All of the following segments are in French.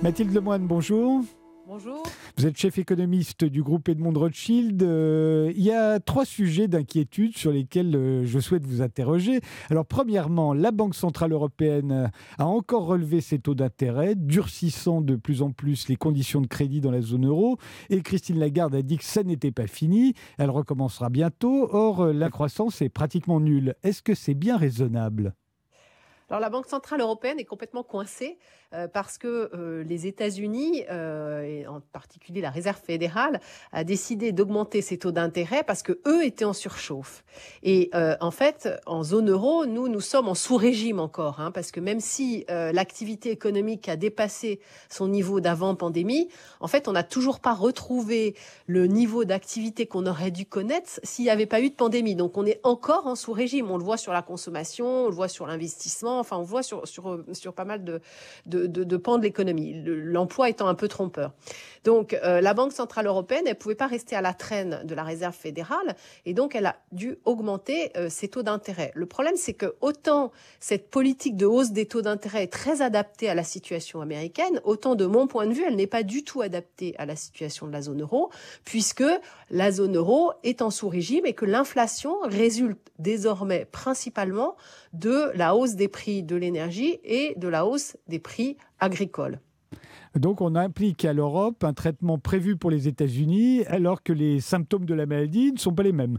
Mathilde Lemoine, bonjour. Bonjour. Vous êtes chef économiste du groupe Edmond Rothschild. Euh, il y a trois sujets d'inquiétude sur lesquels euh, je souhaite vous interroger. Alors, premièrement, la Banque Centrale Européenne a encore relevé ses taux d'intérêt, durcissant de plus en plus les conditions de crédit dans la zone euro. Et Christine Lagarde a dit que ça n'était pas fini. Elle recommencera bientôt. Or, la croissance est pratiquement nulle. Est-ce que c'est bien raisonnable? Alors la Banque centrale européenne est complètement coincée euh, parce que euh, les États-Unis, euh, et en particulier la Réserve fédérale, a décidé d'augmenter ses taux d'intérêt parce que eux étaient en surchauffe. Et en fait, en zone euro, nous nous sommes en sous-régime encore, hein, parce que même si l'activité économique a dépassé son niveau d'avant pandémie, en fait, on n'a toujours pas retrouvé le niveau d'activité qu'on aurait dû connaître s'il n'y avait pas eu de pandémie. Donc on est encore en sous-régime. On le voit sur la consommation, on le voit sur l'investissement Enfin, on voit sur, sur, sur pas mal de, de, de, pans de l'économie, l'emploi étant un peu trompeur. Donc, euh, la Banque Centrale Européenne, elle ne pouvait pas rester à la traîne de la Réserve fédérale, et donc elle a dû augmenter euh, ses taux d'intérêt. Le problème, c'est que autant cette politique de hausse des taux d'intérêt est très adaptée à la situation américaine, autant de mon point de vue, elle n'est pas du tout adaptée à la situation de la zone euro, puisque la zone euro est en sous-régime et que l'inflation résulte désormais principalement de la hausse des prix de l'énergie et de la hausse des prix agricoles. Donc on implique à l'Europe un traitement prévu pour les États-Unis alors que les symptômes de la maladie ne sont pas les mêmes.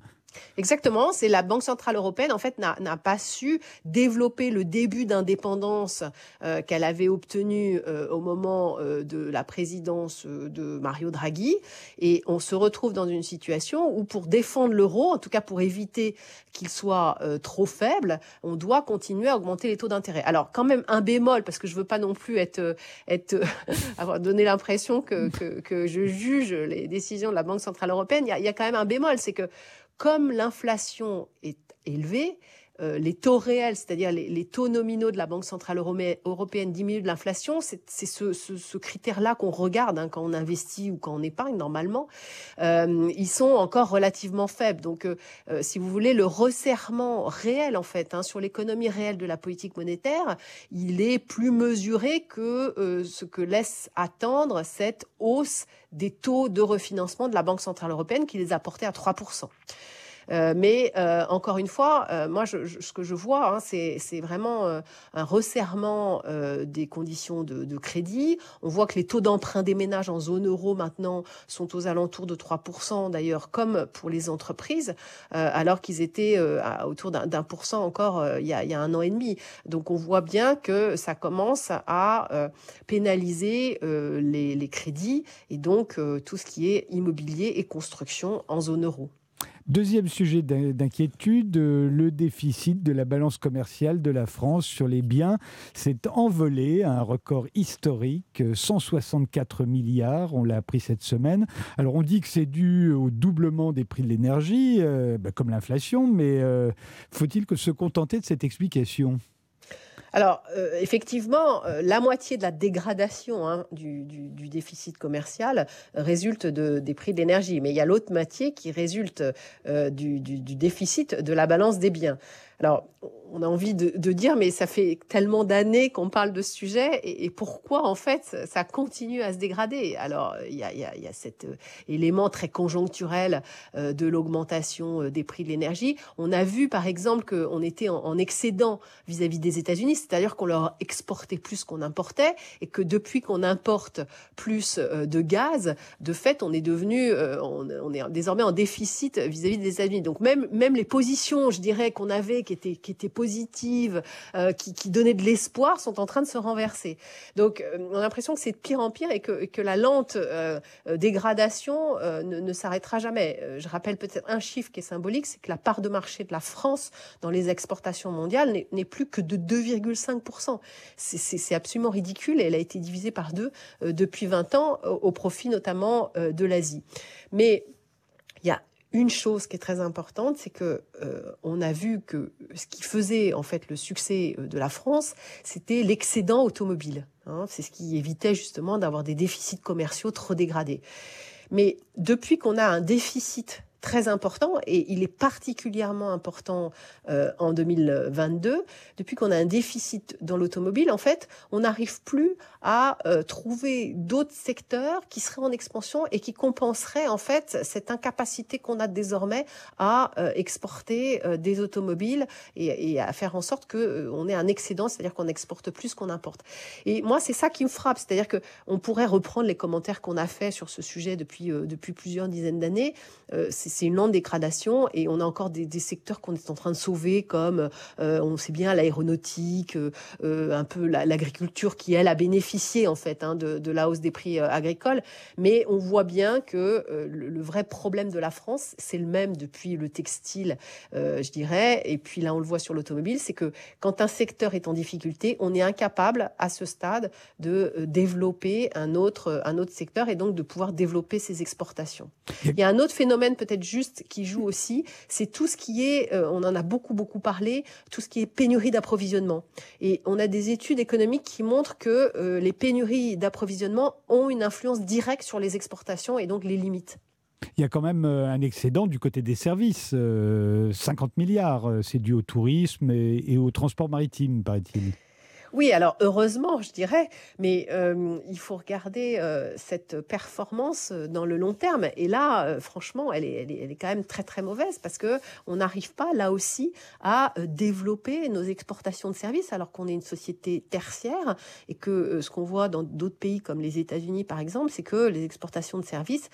Exactement, c'est la Banque centrale européenne en fait n'a pas su développer le début d'indépendance euh, qu'elle avait obtenu euh, au moment euh, de la présidence de Mario Draghi et on se retrouve dans une situation où pour défendre l'euro, en tout cas pour éviter qu'il soit trop faible, on doit continuer à augmenter les taux d'intérêt. Alors quand même un bémol parce que je veux pas non plus être être avoir donné l'impression que, que, que je juge les décisions de la Banque centrale européenne, il y a, y a quand même un bémol, c'est que comme l'inflation est élevée, les taux réels, c'est-à-dire les, taux nominaux de la Banque centrale européenne diminuent de l'inflation, c'est ce, critère-là qu'on regarde hein, quand on investit ou quand on épargne normalement. Euh, ils sont encore relativement faibles. Donc, euh, si vous voulez, le resserrement réel en fait hein, sur l'économie réelle de la politique monétaire, il est plus mesuré que ce que laisse attendre cette hausse des taux de refinancement de la Banque centrale européenne qui les a portés à 3 euh, mais euh, encore une fois, euh, moi, je, ce que je vois, hein, c'est vraiment un resserrement des conditions de, de, crédit. On voit que les taux d'emprunt des ménages en zone euro maintenant sont aux alentours de 3%, d'ailleurs, comme pour les entreprises, alors qu'ils étaient autour d'un pour cent encore il y, a, il, y a, un an et demi. Donc on voit bien que ça commence à pénaliser les, les, crédits et donc tout ce qui est immobilier et construction en zone euro. Deuxième sujet d'inquiétude, euh, le déficit de la balance commerciale de la France sur les biens s'est envolé à un record historique, 164 milliards, on l'a appris cette semaine. Alors on dit que c'est dû au doublement des prix de l'énergie, euh, bah, comme l'inflation, mais euh, faut-il que se contenter de cette explication? Alors, euh, effectivement, euh, la moitié de la dégradation hein, du, déficit commercial résulte des prix de l'énergie, mais il y a l'autre moitié qui résulte euh, du, déficit de la balance des biens. Alors, on a envie de, dire, mais ça fait tellement d'années qu'on parle de ce sujet, et, pourquoi en fait ça continue à se dégrader? Alors, il y a, cet euh, élément très conjoncturel euh, de l'augmentation euh, des prix de l'énergie. On a vu par exemple qu'on était en, excédent vis-à-vis des États-Unis, c'est-à-dire qu'on leur exportait plus qu'on importait, et que depuis qu'on importe plus de gaz, de fait, on est devenu, on, est désormais en déficit vis-à-vis des États-Unis. Donc même même les positions, je dirais, qu'on avait qui étaient qui étaient positives, euh, qui, qui, donnaient de l'espoir, sont en train de se renverser. Donc, euh, on a l'impression que c'est de pire en pire et que, la lente euh, dégradation ne, s'arrêtera jamais. je rappelle peut-être un chiffre qui est symbolique, c'est que la part de marché de la France dans les exportations mondiales n'est plus que de 2,5%. C'est absolument ridicule elle a été divisée par deux depuis 20 ans au profit notamment de l'Asie. Mais il y a une chose qui est très importante, c'est que euh, on a vu que ce qui faisait en fait le succès euh, de la France, c'était l'excédent automobile. Hein. c'est ce qui évitait justement d'avoir des déficits commerciaux trop dégradés. Mais depuis qu'on a un déficit très important et il est particulièrement important euh, en 2022. Depuis qu'on a un déficit dans l'automobile, en fait, on n'arrive plus à euh, trouver d'autres secteurs qui seraient en expansion et qui compenseraient en fait cette incapacité qu'on a désormais à euh, exporter des automobiles et, et, à faire en sorte que on ait un excédent, c'est-à-dire qu'on exporte plus qu'on importe. Et moi, c'est ça qui me frappe, c'est-à-dire que on pourrait reprendre les commentaires qu'on a fait sur ce sujet depuis depuis plusieurs dizaines d'années. C'est une lente dégradation et on a encore des, secteurs qu'on est en train de sauver comme euh, on sait bien l'aéronautique, euh, euh, un peu l'agriculture qui elle a bénéficié en fait hein, de, la hausse des prix agricoles. Mais on voit bien que le, vrai problème de la France, c'est le même depuis le textile, je dirais, et puis là on le voit sur l'automobile, c'est que quand un secteur est en difficulté, on est incapable à ce stade de développer un autre un autre secteur et donc de pouvoir développer ses exportations. Il y a un autre phénomène peut-être juste qui joue aussi, c'est tout ce qui est, euh, on en a beaucoup beaucoup parlé, tout ce qui est pénurie d'approvisionnement. Et on a des études économiques qui montrent que euh, les pénuries d'approvisionnement ont une influence directe sur les exportations et donc les limites. Il y a quand même euh, un excédent du côté des services, 50 milliards, c'est dû au tourisme et au transport maritime, paraît-il. Oui, alors heureusement, je dirais, mais euh, il faut regarder euh, cette performance euh, dans le long terme. Et là, franchement, elle est, quand même très très mauvaise parce que on n'arrive pas là aussi à développer nos exportations de services alors qu'on est une société tertiaire et que ce qu'on voit dans d'autres pays comme les États-Unis par exemple, c'est que les exportations de services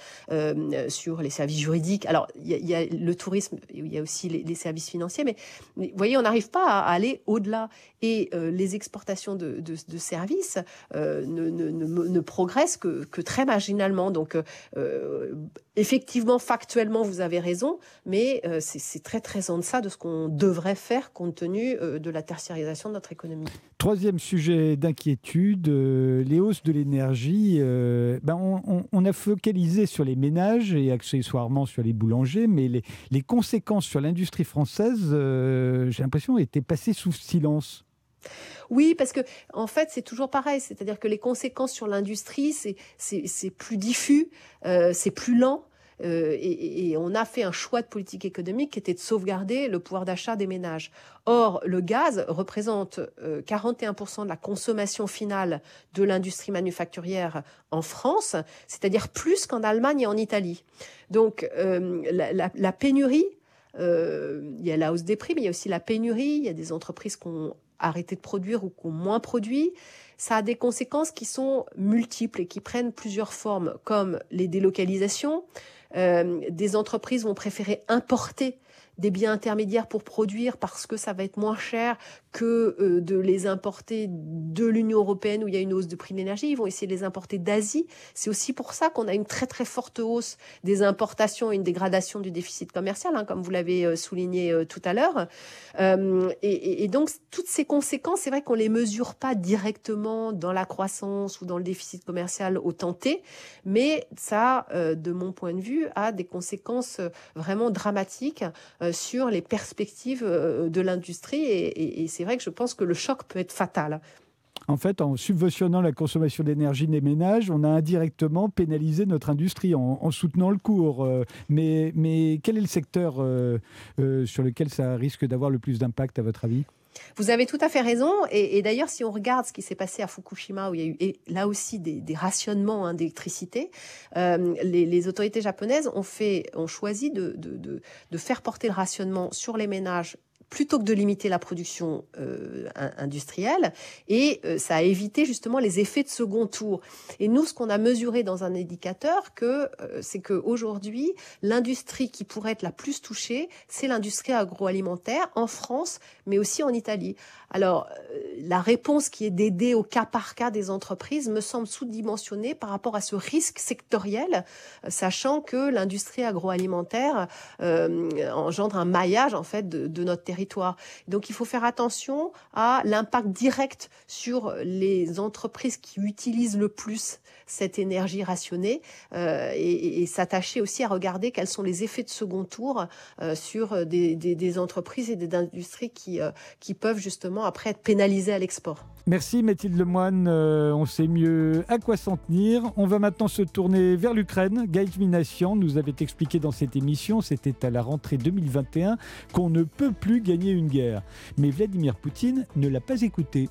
sur les services juridiques, alors il y, a le tourisme, il y a aussi les, services financiers, mais, vous voyez, on n'arrive pas à aller au-delà et les exportations de, services euh, ne, ne, ne, progresse que, très marginalement. Donc, euh, effectivement, factuellement, vous avez raison, mais euh, c'est très très en deçà de ce qu'on devrait faire compte tenu de la tertiarisation de notre économie. Troisième sujet d'inquiétude, les hausses de l'énergie. ben on, a focalisé sur les ménages et accessoirement sur les boulangers, mais les conséquences sur l'industrie française, j'ai l'impression, étaient passées sous silence. Oui, parce que en fait, c'est toujours pareil, c'est-à-dire que les conséquences sur l'industrie, c'est plus diffus, euh, c'est plus lent. Euh, et, on a fait un choix de politique économique qui était de sauvegarder le pouvoir d'achat des ménages. Or, le gaz représente 41% euh, de la consommation finale de l'industrie manufacturière en France, c'est-à-dire plus qu'en Allemagne et en Italie. Donc, la, pénurie, il y a la hausse des prix, mais il y a aussi la pénurie. Il y a des entreprises qui ont arrêter de produire ou qu'on moins produit, ça a des conséquences qui sont multiples et qui prennent plusieurs formes, comme les délocalisations. Euh, des entreprises vont préférer importer des biens intermédiaires pour produire parce que ça va être moins cher que euh, de les importer de l'Union européenne où il y a une hausse de prix de l'énergie. Ils vont essayer de les importer d'Asie. C'est aussi pour ça qu'on a une très très forte hausse des importations et une dégradation du déficit commercial, hein, comme vous l'avez euh, souligné euh, tout à l'heure. et, donc toutes ces conséquences, c'est vrai qu'on les mesure pas directement dans la croissance ou dans le déficit commercial au tenté, mais ça, de mon point de vue, a des conséquences vraiment dramatiques sur les perspectives euh, de l'industrie. Et, c'est vrai que je pense que le choc peut être fatal. En fait, en subventionnant la consommation d'énergie des ménages, on a indirectement pénalisé notre industrie en, soutenant le cours. Euh, mais, mais quel est le secteur sur lequel ça risque d'avoir le plus d'impact, à votre avis? Vous avez tout à fait raison. Et, d'ailleurs, si on regarde ce qui s'est passé à Fukushima, où il y a eu là aussi des, rationnements hein, d'électricité, euh, les, autorités japonaises ont, choisi de, faire porter le rationnement sur les ménages plutôt que de limiter la production euh, industrielle. Et euh, ça a évité justement les effets de second tour. Et nous, ce qu'on a mesuré dans un indicateur, que euh, c'est qu'aujourd'hui, l'industrie qui pourrait être la plus touchée, c'est l'industrie agroalimentaire en France, mais aussi en Italie. Alors, la réponse qui est d'aider au cas par cas des entreprises me semble sous-dimensionnée par rapport à ce risque sectoriel, sachant que l'industrie agroalimentaire engendre un maillage en fait de, de notre territoire donc il faut faire attention à l'impact direct sur les entreprises qui utilisent le plus cette énergie rationnée euh, et, s'attacher aussi à regarder quels sont les effets de second tour euh, sur des, entreprises et des industries euh, qui peuvent justement après être pénalisées à l'export. Merci Mathilde Lemoine, euh, on sait mieux à quoi s'en tenir. On va maintenant se tourner vers l'Ukraine. Gaël Minassian nous avait expliqué dans cette émission, c'était à la rentrée 2021, qu'on ne peut plus gagner une guerre. Mais Vladimir Poutine ne l'a pas écouté.